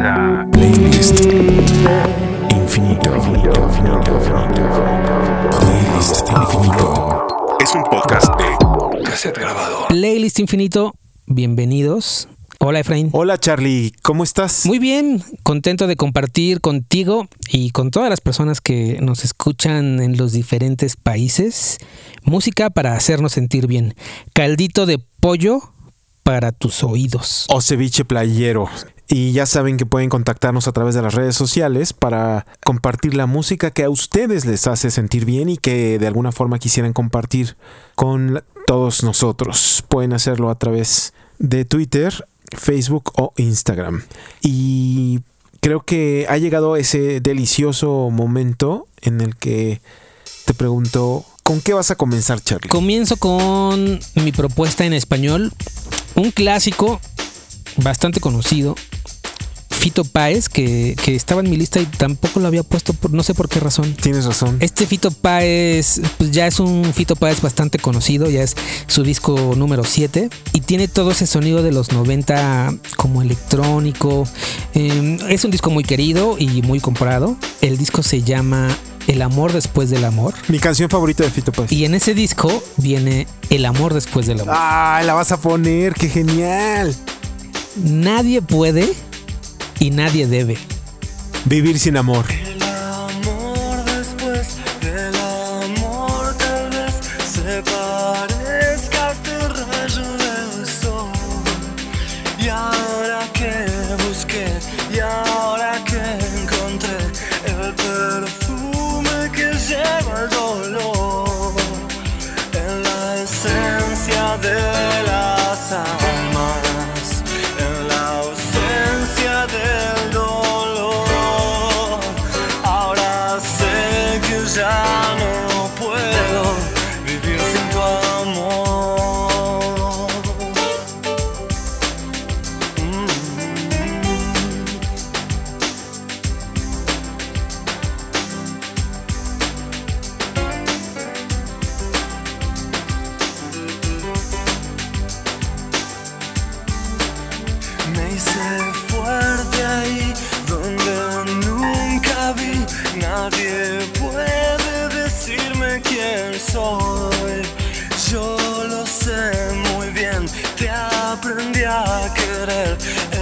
Playlist Infinito. Playlist Infinito. Es un podcast de cassette grabado. Playlist Infinito, bienvenidos. Hola Efraín. Hola Charlie, ¿cómo estás? Muy bien, contento de compartir contigo y con todas las personas que nos escuchan en los diferentes países música para hacernos sentir bien. Caldito de pollo para tus oídos. O ceviche playero. Y ya saben que pueden contactarnos a través de las redes sociales para compartir la música que a ustedes les hace sentir bien y que de alguna forma quisieran compartir con todos nosotros. Pueden hacerlo a través de Twitter, Facebook o Instagram. Y creo que ha llegado ese delicioso momento en el que te pregunto, ¿con qué vas a comenzar, Charlie? Comienzo con mi propuesta en español, un clásico bastante conocido. Fito Páez, que, que estaba en mi lista y tampoco lo había puesto, por, no sé por qué razón. Tienes razón. Este Fito Páez, pues ya es un Fito Páez bastante conocido, ya es su disco número 7 y tiene todo ese sonido de los 90 como electrónico. Eh, es un disco muy querido y muy comprado. El disco se llama El amor después del amor. Mi canción favorita de Fito Páez. Y en ese disco viene El amor después del amor. ¡Ah, la vas a poner! ¡Qué genial! Nadie puede y nadie debe. Vivir sin amor. I could have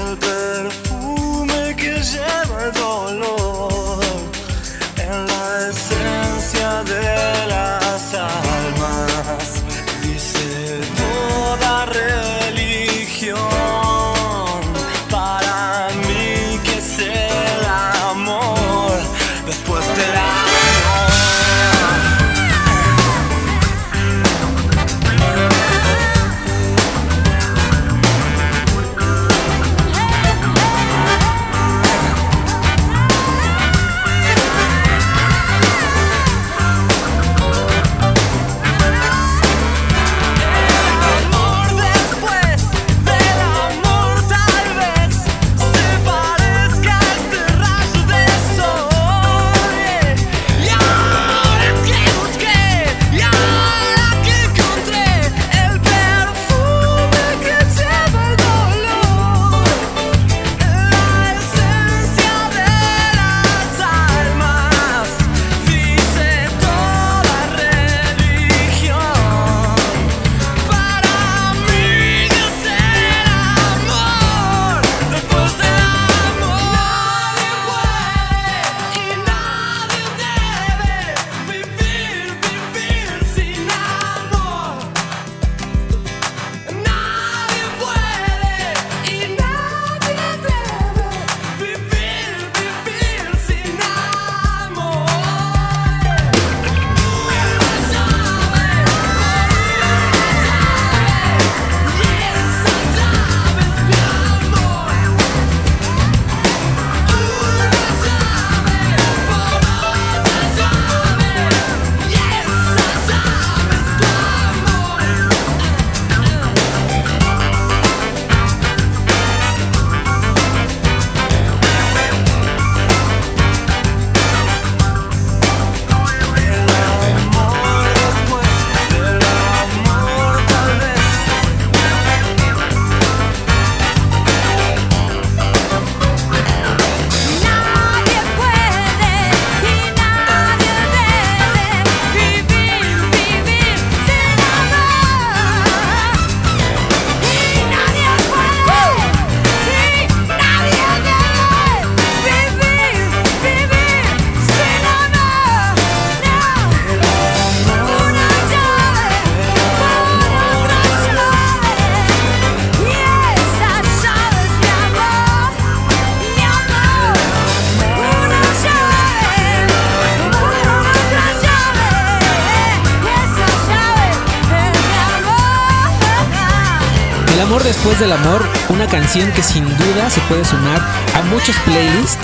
después del amor, una canción que sin duda se puede sumar a muchos playlists,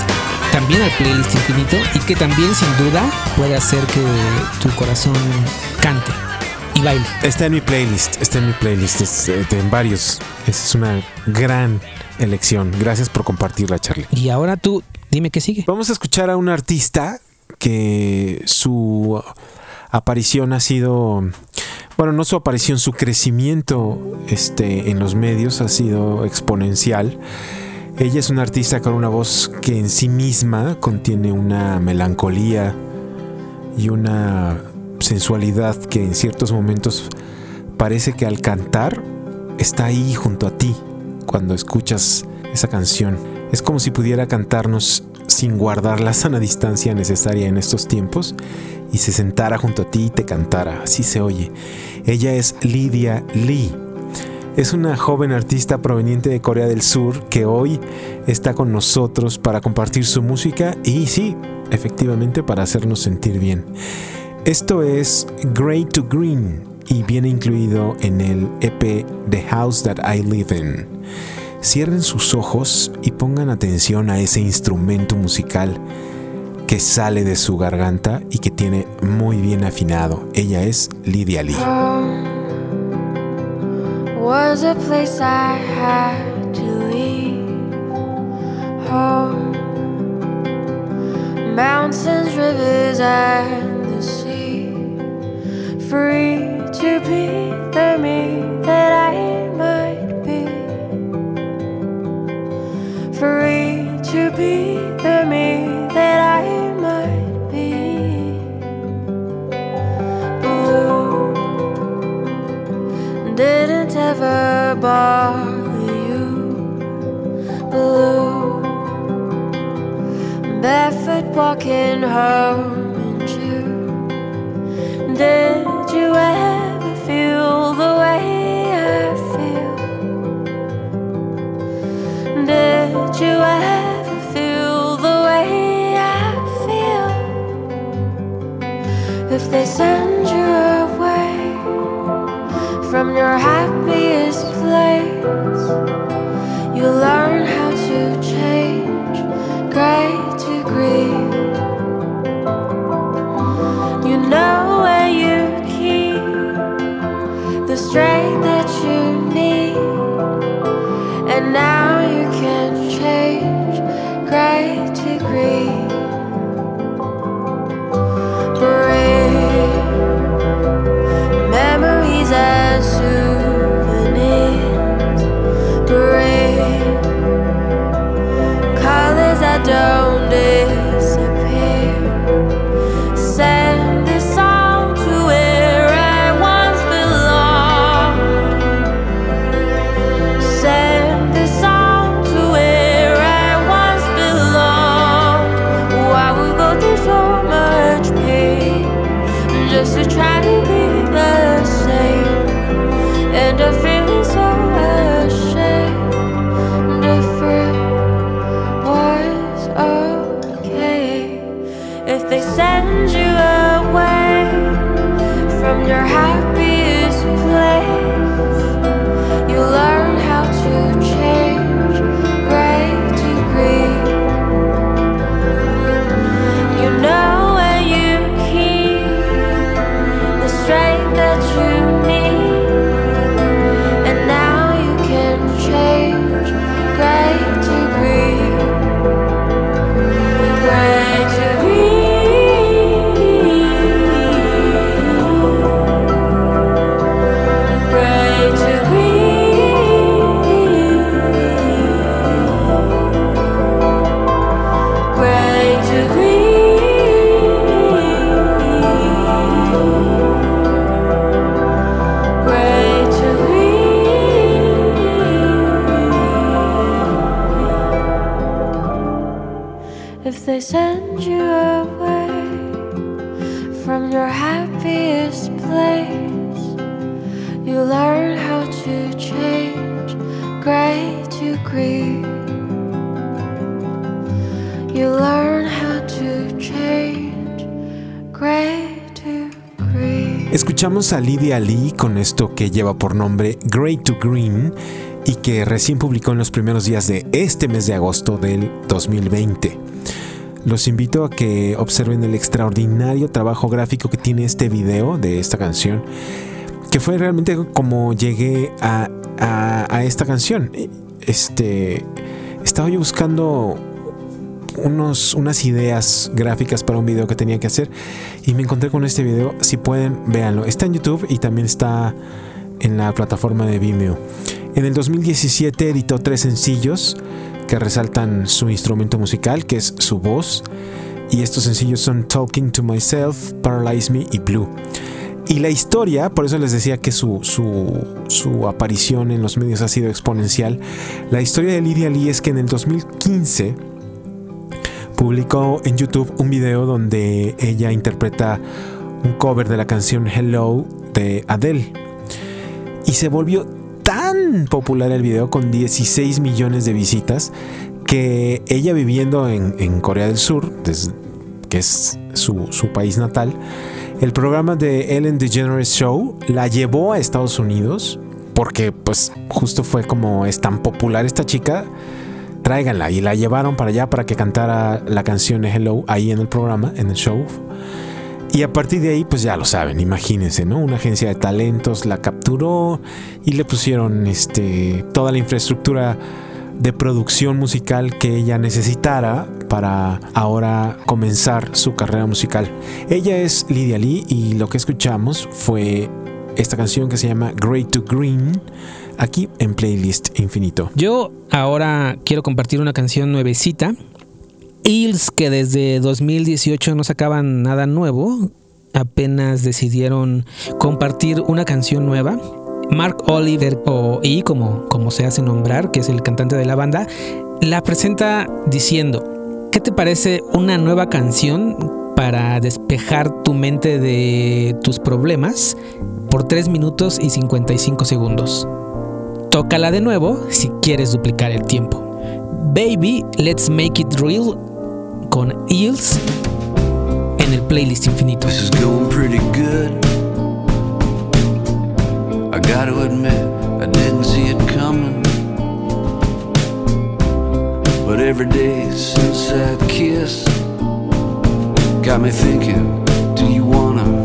también al playlist infinito, y que también sin duda puede hacer que tu corazón cante y baile. Está en mi playlist, está en mi playlist, es, eh, en varios. Es una gran elección. Gracias por compartirla, Charlie. Y ahora tú, dime qué sigue. Vamos a escuchar a un artista que su aparición ha sido, bueno, no su aparición, su crecimiento este, en los medios ha sido exponencial. Ella es una artista con una voz que en sí misma contiene una melancolía y una sensualidad que en ciertos momentos parece que al cantar está ahí junto a ti cuando escuchas esa canción. Es como si pudiera cantarnos sin guardar la sana distancia necesaria en estos tiempos y se sentara junto a ti y te cantara. Así se oye. Ella es Lydia Lee. Es una joven artista proveniente de Corea del Sur que hoy está con nosotros para compartir su música y sí, efectivamente para hacernos sentir bien. Esto es Grey to Green y viene incluido en el EP The House That I Live In. Cierren sus ojos y pongan atención a ese instrumento musical que sale de su garganta y que tiene muy bien afinado. Ella es Lydia Lee. Walking home in June. Did you ever feel the way I feel? Did you ever feel the way I feel? If they send you away from your happiest place. You learn send you away from your happiest place. Escuchamos a Lydia Lee con esto que lleva por nombre Grey to Green y que recién publicó en los primeros días de este mes de agosto del 2020. Los invito a que observen el extraordinario trabajo gráfico que tiene este video de esta canción, que fue realmente como llegué a, a- a esta canción. Este, estaba yo buscando unos, unas ideas gráficas para un video que tenía que hacer y me encontré con este video. Si pueden, véanlo. Está en YouTube y también está en la plataforma de Vimeo. En el 2017 editó tres sencillos que resaltan su instrumento musical, que es su voz. Y estos sencillos son Talking to Myself, Paralyze Me y Blue. Y la historia, por eso les decía que su, su, su aparición en los medios ha sido exponencial. La historia de Lydia Lee es que en el 2015 publicó en YouTube un video donde ella interpreta un cover de la canción Hello de Adele. Y se volvió tan popular el video con 16 millones de visitas que ella viviendo en, Corea del Sur, que es su, su país natal, el programa de Ellen DeGeneres Show la llevó a Estados Unidos porque pues justo fue como es tan popular esta chica, tráiganla y la llevaron para allá para que cantara la canción Hello ahí en el programa, en el show. Y a partir de ahí, pues ya lo saben, imagínense, ¿no? Una agencia de talentos la capturó y le pusieron este, toda la infraestructura de producción musical que ella necesitara para ahora comenzar su carrera musical. Ella es Lydia Lee y lo que escuchamos fue esta canción que se llama Great to Green aquí en Playlist Infinito. Yo ahora quiero compartir una canción nuevecita. Eels, que desde 2018 no sacaban nada nuevo, apenas decidieron compartir una canción nueva. Mark Oliver, o E, como, como se hace nombrar, que es el cantante de la banda, la presenta diciendo: ¿Qué te parece una nueva canción para despejar tu mente de tus problemas por 3 minutos y 55 segundos? Tócala de nuevo si quieres duplicar el tiempo. Baby, let's make it real con Eels en el playlist infinito. This is going pretty good. I gotta admit, I didn't see it coming. But every day since that kiss got me thinking, do you wanna?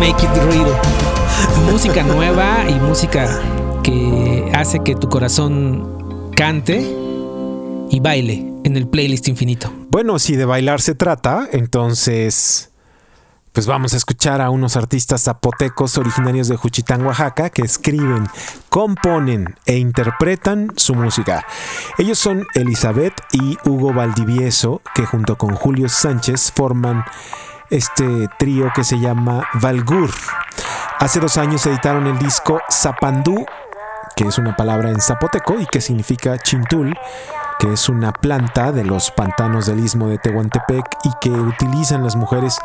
Make It Real. Música nueva y música que hace que tu corazón cante y baile en el playlist infinito. Bueno, si de bailar se trata, entonces pues vamos a escuchar a unos artistas zapotecos originarios de Juchitán, Oaxaca, que escriben, componen e interpretan su música. Ellos son Elizabeth y Hugo Valdivieso, que junto con Julio Sánchez forman este trío que se llama Valgur. Hace dos años editaron el disco Zapandú, que es una palabra en zapoteco y que significa chintul, que es una planta de los pantanos del istmo de Tehuantepec y que utilizan las mujeres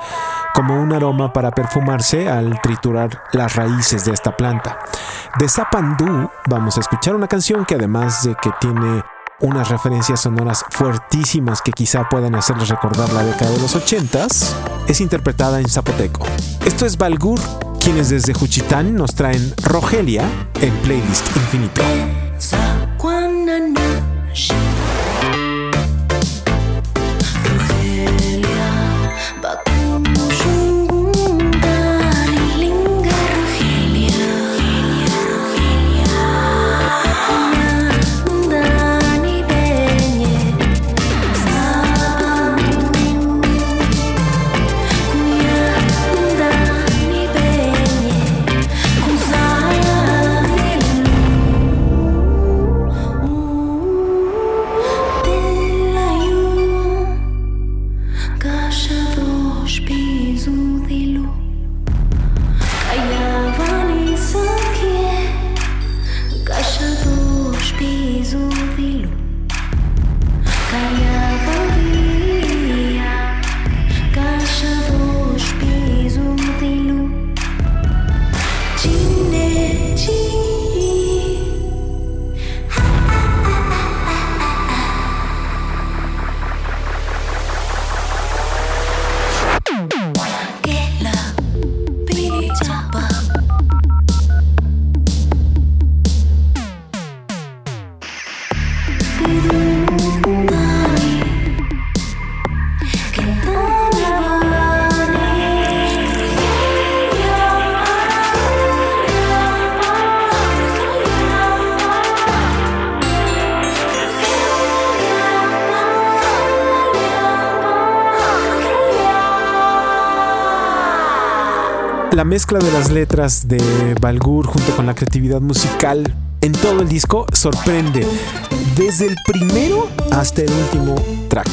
como un aroma para perfumarse al triturar las raíces de esta planta. De Zapandú vamos a escuchar una canción que además de que tiene unas referencias sonoras fuertísimas que quizá puedan hacerles recordar la década de los 80s, es interpretada en zapoteco. Esto es Balgur, quienes desde Juchitán nos traen Rogelia en playlist infinito. La mezcla de las letras de Balgur junto con la creatividad musical en todo el disco sorprende. Desde el primero hasta el último track.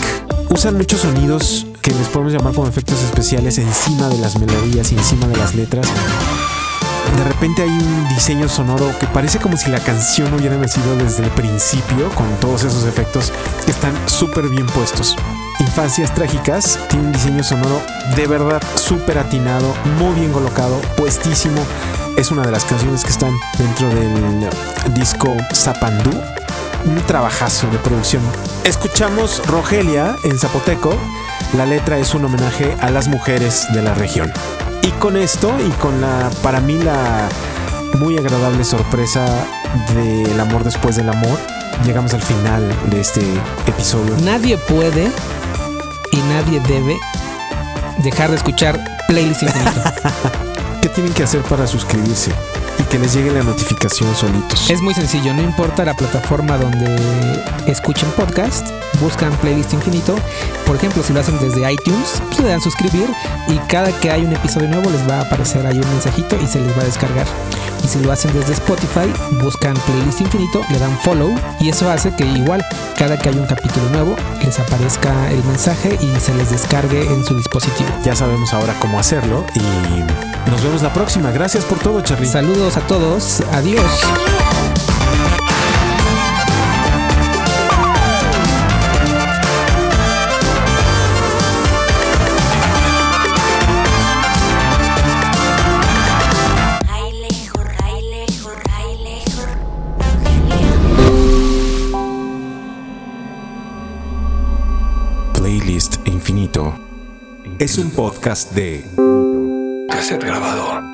Usan muchos sonidos que les podemos llamar como efectos especiales encima de las melodías y encima de las letras. De repente hay un diseño sonoro que parece como si la canción hubiera nacido desde el principio con todos esos efectos que están súper bien puestos. Infancias Trágicas tiene un diseño sonoro de verdad súper atinado, muy bien colocado, puestísimo. Es una de las canciones que están dentro del disco Zapandú. Un trabajazo de producción. Escuchamos Rogelia en zapoteco. La letra es un homenaje a las mujeres de la región. Y con esto y con la, para mí, la muy agradable sorpresa del amor después del amor, llegamos al final de este episodio. Nadie puede nadie debe dejar de escuchar Playlist Infinito. ¿Qué tienen que hacer para suscribirse? Y que les llegue la notificación solitos. es muy sencillo, no importa la plataforma donde escuchen podcast, buscan Playlist Infinito. Por ejemplo, si lo hacen desde iTunes, pues le dan suscribir y cada que hay un episodio nuevo les va a aparecer ahí un mensajito y se les va a descargar. Y si lo hacen desde Spotify, buscan Playlist Infinito, le dan follow y eso hace que igual cada que hay un capítulo nuevo les aparezca el mensaje y se les descargue en su dispositivo. Ya sabemos ahora cómo hacerlo y nos vemos la próxima. Gracias por todo, Charly. Saludos a todos, adiós. Playlist Infinito. Es un podcast de cassette grabador.